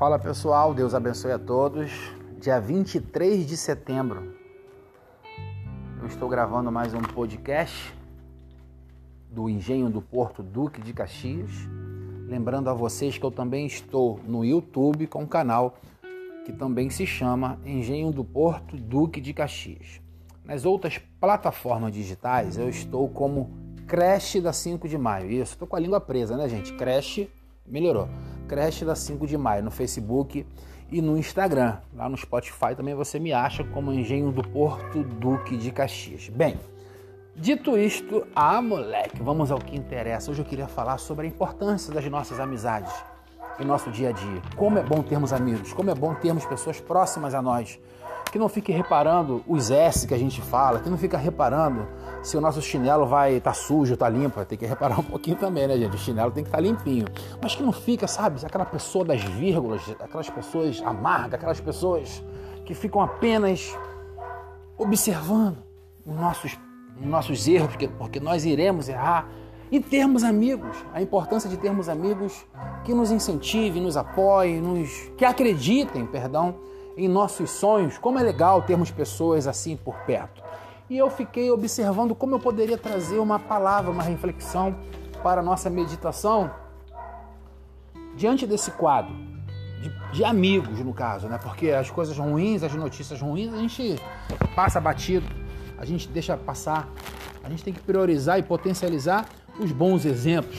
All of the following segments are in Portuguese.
Fala pessoal, Deus abençoe a todos. Dia 23 de setembro, eu estou gravando mais um podcast do Engenho do Porto Duque de Caxias. Lembrando a vocês que eu também estou no YouTube com um canal que também se chama Engenho do Porto Duque de Caxias. Nas outras plataformas digitais eu estou como Creche da 5 de Maio. Isso, estou com a língua presa, né, gente? Creche, melhorou. Creche da 5 de Maio no Facebook e no Instagram. Lá no Spotify também você me acha como Engenho do Porto Duque de Caxias. Bem, dito isto, ah, moleque, vamos ao que interessa. Hoje eu queria falar sobre a importância das nossas amizades em nosso dia a dia. Como é bom termos amigos, como é bom termos pessoas próximas a nós que não fique reparando os S que a gente fala, que não fica reparando se o nosso chinelo vai estar tá sujo, tá limpo, tem que reparar um pouquinho também, né, gente? O chinelo tem que estar tá limpinho. Mas que não fica, sabe, aquela pessoa das vírgulas, aquelas pessoas amargas, aquelas pessoas que ficam apenas observando os nossos, os nossos erros, porque, porque nós iremos errar. E termos amigos, a importância de termos amigos que nos incentivem, nos apoiem, nos, que acreditem, perdão, em nossos sonhos. Como é legal termos pessoas assim por perto. E eu fiquei observando como eu poderia trazer uma palavra, uma reflexão para a nossa meditação diante desse quadro de, de, amigos, no caso, né? Porque as coisas ruins, as notícias ruins, a gente passa batido, a gente deixa passar. A gente tem que priorizar e potencializar os bons exemplos.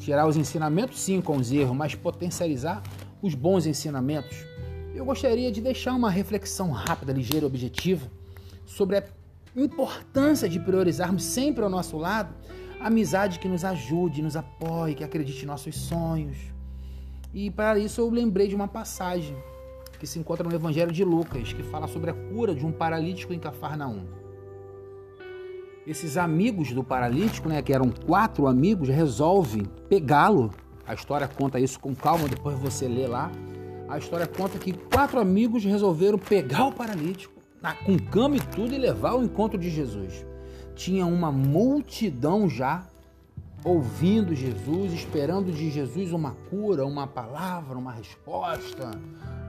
Tirar os ensinamentos, sim, com os erros, mas potencializar os bons ensinamentos eu gostaria de deixar uma reflexão rápida, ligeira, objetiva sobre a importância de priorizarmos sempre ao nosso lado a amizade que nos ajude, nos apoie, que acredite em nossos sonhos. E para isso eu lembrei de uma passagem que se encontra no Evangelho de Lucas, que fala sobre a cura de um paralítico em Cafarnaum. Esses amigos do paralítico, né, que eram quatro amigos, resolvem pegá-lo. A história conta isso com calma, depois você lê lá a história conta que quatro amigos resolveram pegar o paralítico, com cama e tudo, e levar ao encontro de Jesus. Tinha uma multidão já ouvindo Jesus, esperando de Jesus uma cura, uma palavra, uma resposta,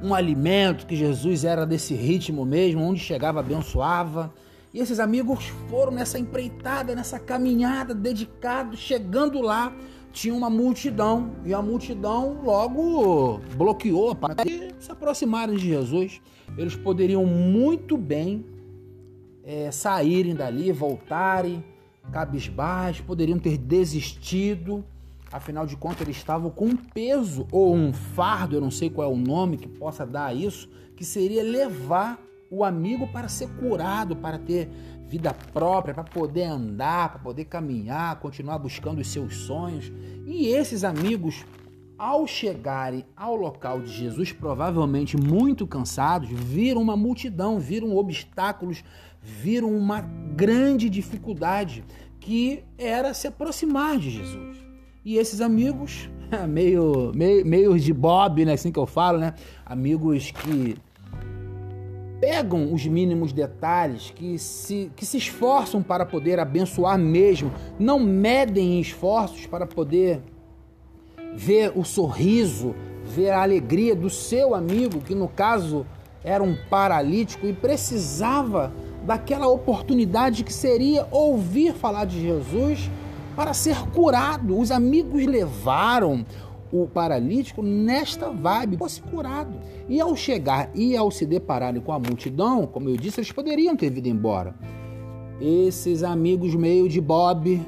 um alimento, que Jesus era desse ritmo mesmo, onde chegava abençoava. E esses amigos foram nessa empreitada, nessa caminhada, dedicados, chegando lá, tinha uma multidão e a multidão logo bloqueou para que se aproximarem de Jesus. Eles poderiam muito bem é, saírem dali, voltarem cabisbaixo, poderiam ter desistido. Afinal de contas, eles estavam com um peso ou um fardo, eu não sei qual é o nome que possa dar isso, que seria levar o amigo para ser curado, para ter vida própria, para poder andar, para poder caminhar, continuar buscando os seus sonhos. E esses amigos, ao chegarem ao local de Jesus, provavelmente muito cansados, viram uma multidão, viram obstáculos, viram uma grande dificuldade que era se aproximar de Jesus. E esses amigos, meio, meio, meio de Bob, né, assim que eu falo, né? Amigos que pegam os mínimos detalhes, que se, que se esforçam para poder abençoar mesmo, não medem esforços para poder ver o sorriso, ver a alegria do seu amigo, que no caso era um paralítico e precisava daquela oportunidade que seria ouvir falar de Jesus para ser curado. Os amigos levaram o paralítico nesta vibe fosse curado. E ao chegar e ao se depararem com a multidão, como eu disse, eles poderiam ter ido embora. Esses amigos meio de Bob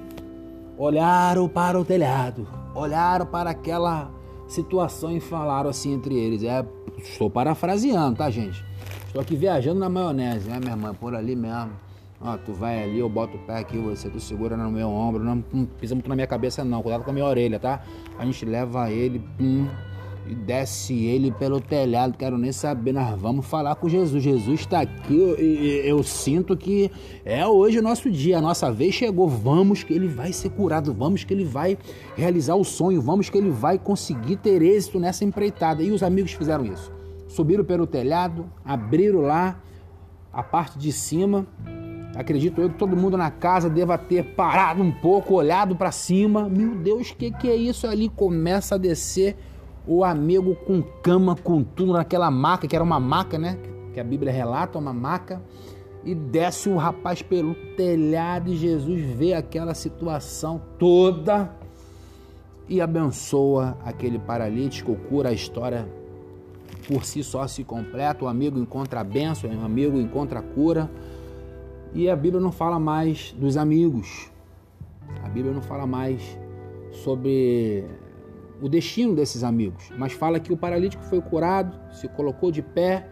olharam para o telhado, olharam para aquela situação e falaram assim entre eles. É, estou parafraseando, tá, gente? Estou aqui viajando na maionese, né, minha irmã? Por ali mesmo. Ó, tu vai ali, eu boto o pé aqui, você tu segura no meu ombro, não, não pisa muito na minha cabeça não, cuidado com a minha orelha, tá? A gente leva ele, pum, e desce ele pelo telhado, quero nem saber, nós vamos falar com Jesus. Jesus está aqui, eu, eu, eu, sinto que é hoje o nosso dia, a nossa vez chegou. Vamos que ele vai ser curado, vamos que ele vai realizar o sonho, vamos que ele vai conseguir ter êxito nessa empreitada. E os amigos fizeram isso. Subiram pelo telhado, abriram lá a parte de cima Acredito eu que todo mundo na casa deva ter parado um pouco, olhado para cima. Meu Deus, o que, que é isso? Ali começa a descer o amigo com cama, com tudo naquela maca, que era uma maca, né? Que a Bíblia relata, uma maca. E desce o rapaz pelo telhado e Jesus vê aquela situação toda e abençoa aquele paralítico, cura a história por si só se completa. O amigo encontra a bênção, o amigo encontra a cura. E a Bíblia não fala mais dos amigos. A Bíblia não fala mais sobre o destino desses amigos, mas fala que o paralítico foi curado, se colocou de pé,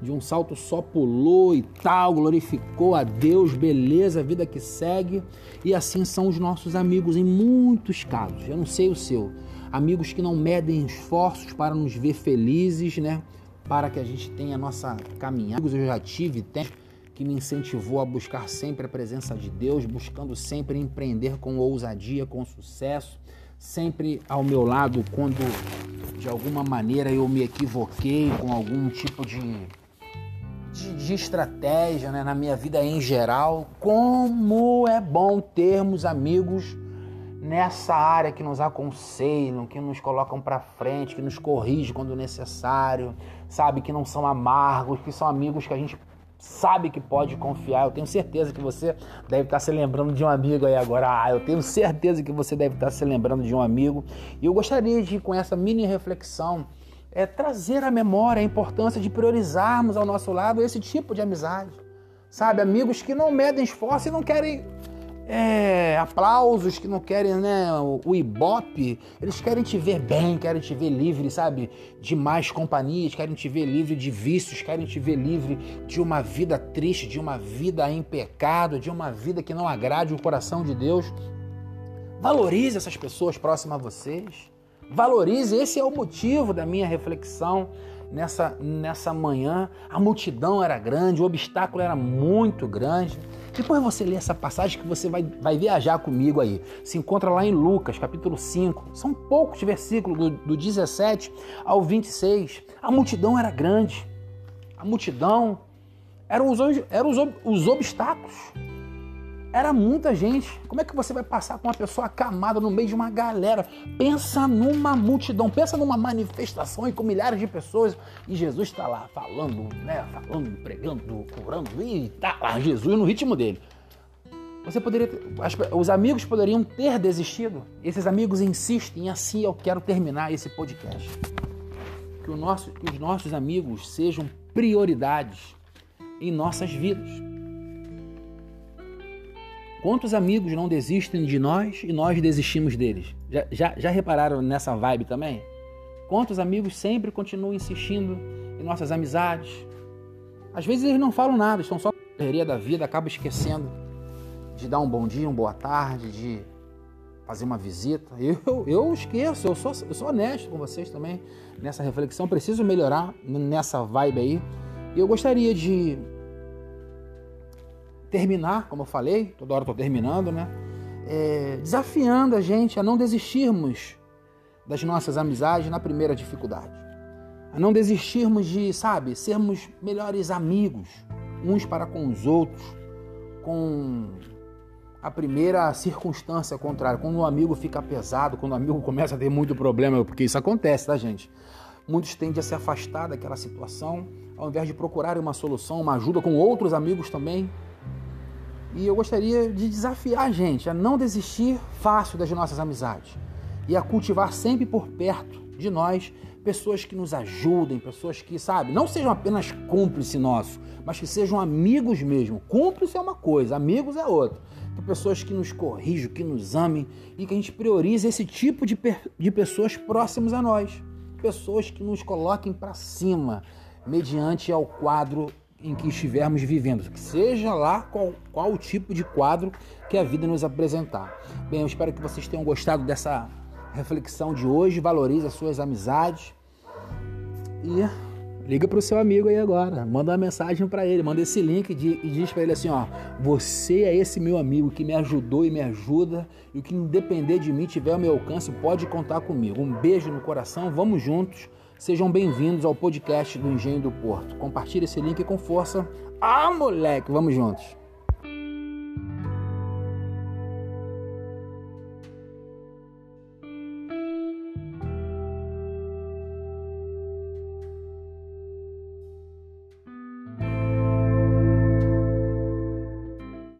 de um salto só pulou e tal, glorificou a Deus, beleza, vida que segue. E assim são os nossos amigos em muitos casos. Eu não sei o seu. Amigos que não medem esforços para nos ver felizes, né? Para que a gente tenha a nossa caminhada. Eu já tive, tem que me incentivou a buscar sempre a presença de Deus, buscando sempre empreender com ousadia, com sucesso, sempre ao meu lado quando de alguma maneira eu me equivoquei com algum tipo de, de, de estratégia né, na minha vida em geral. Como é bom termos amigos nessa área que nos aconselham, que nos colocam para frente, que nos corrigem quando necessário, sabe, que não são amargos, que são amigos que a gente sabe que pode confiar. Eu tenho certeza que você deve estar se lembrando de um amigo aí agora. Ah, eu tenho certeza que você deve estar se lembrando de um amigo. E eu gostaria de, com essa mini reflexão, é, trazer à memória a importância de priorizarmos ao nosso lado esse tipo de amizade. Sabe, amigos que não medem esforço e não querem é, aplausos, que não querem né, o, o ibope, eles querem te ver bem, querem te ver livre, sabe, de mais companhias, querem te ver livre de vícios, querem te ver livre de uma vida triste, de uma vida em pecado, de uma vida que não agrade o coração de Deus. Valorize essas pessoas próximas a vocês. Valorize, esse é o motivo da minha reflexão nessa, nessa manhã. A multidão era grande, o obstáculo era muito grande. Depois você lê essa passagem que você vai, vai viajar comigo aí. Se encontra lá em Lucas, capítulo 5. São poucos versículos, do, do 17 ao 26. A multidão era grande. A multidão eram os, eram os, os obstáculos. Era muita gente. Como é que você vai passar com uma pessoa acamada no meio de uma galera? Pensa numa multidão, pensa numa manifestação e com milhares de pessoas e Jesus está lá falando, né? Falando, pregando, curando e tá lá Jesus no ritmo dele. Você poderia, os amigos poderiam ter desistido. Esses amigos insistem, assim eu quero terminar esse podcast. Que, nosso, que os nossos amigos sejam prioridades em nossas vidas. Quantos amigos não desistem de nós e nós desistimos deles? Já, já, já repararam nessa vibe também? Quantos amigos sempre continuam insistindo em nossas amizades? Às vezes eles não falam nada, estão só na correria da vida, acabam esquecendo de dar um bom dia, uma boa tarde, de fazer uma visita. Eu, eu esqueço, eu sou, eu sou honesto com vocês também nessa reflexão. Preciso melhorar nessa vibe aí. E eu gostaria de terminar, como eu falei, toda hora estou terminando, né? É, desafiando a gente a não desistirmos das nossas amizades na primeira dificuldade. A não desistirmos de, sabe, sermos melhores amigos uns para com os outros, com a primeira circunstância contrária, quando o amigo fica pesado, quando o amigo começa a ter muito problema, porque isso acontece, tá, gente? Muitos tendem a se afastar daquela situação, ao invés de procurar uma solução, uma ajuda com outros amigos também, e eu gostaria de desafiar a gente a não desistir fácil das nossas amizades e a cultivar sempre por perto de nós pessoas que nos ajudem, pessoas que, sabe, não sejam apenas cúmplices nossos, mas que sejam amigos mesmo. Cúmplice é uma coisa, amigos é outra. Então, pessoas que nos corrijam, que nos amem e que a gente priorize esse tipo de, de pessoas próximos a nós. Pessoas que nos coloquem para cima, mediante ao quadro em que estivermos vivendo, seja lá qual, qual o tipo de quadro que a vida nos apresentar. Bem, eu espero que vocês tenham gostado dessa reflexão de hoje. Valorize as suas amizades e liga para o seu amigo aí agora. Manda uma mensagem para ele, manda esse link de, e diz para ele assim: ó, você é esse meu amigo que me ajudou e me ajuda e o que depender de mim tiver ao meu alcance pode contar comigo. Um beijo no coração, vamos juntos. Sejam bem-vindos ao podcast do Engenho do Porto. Compartilhe esse link com força. Ah, moleque, vamos juntos.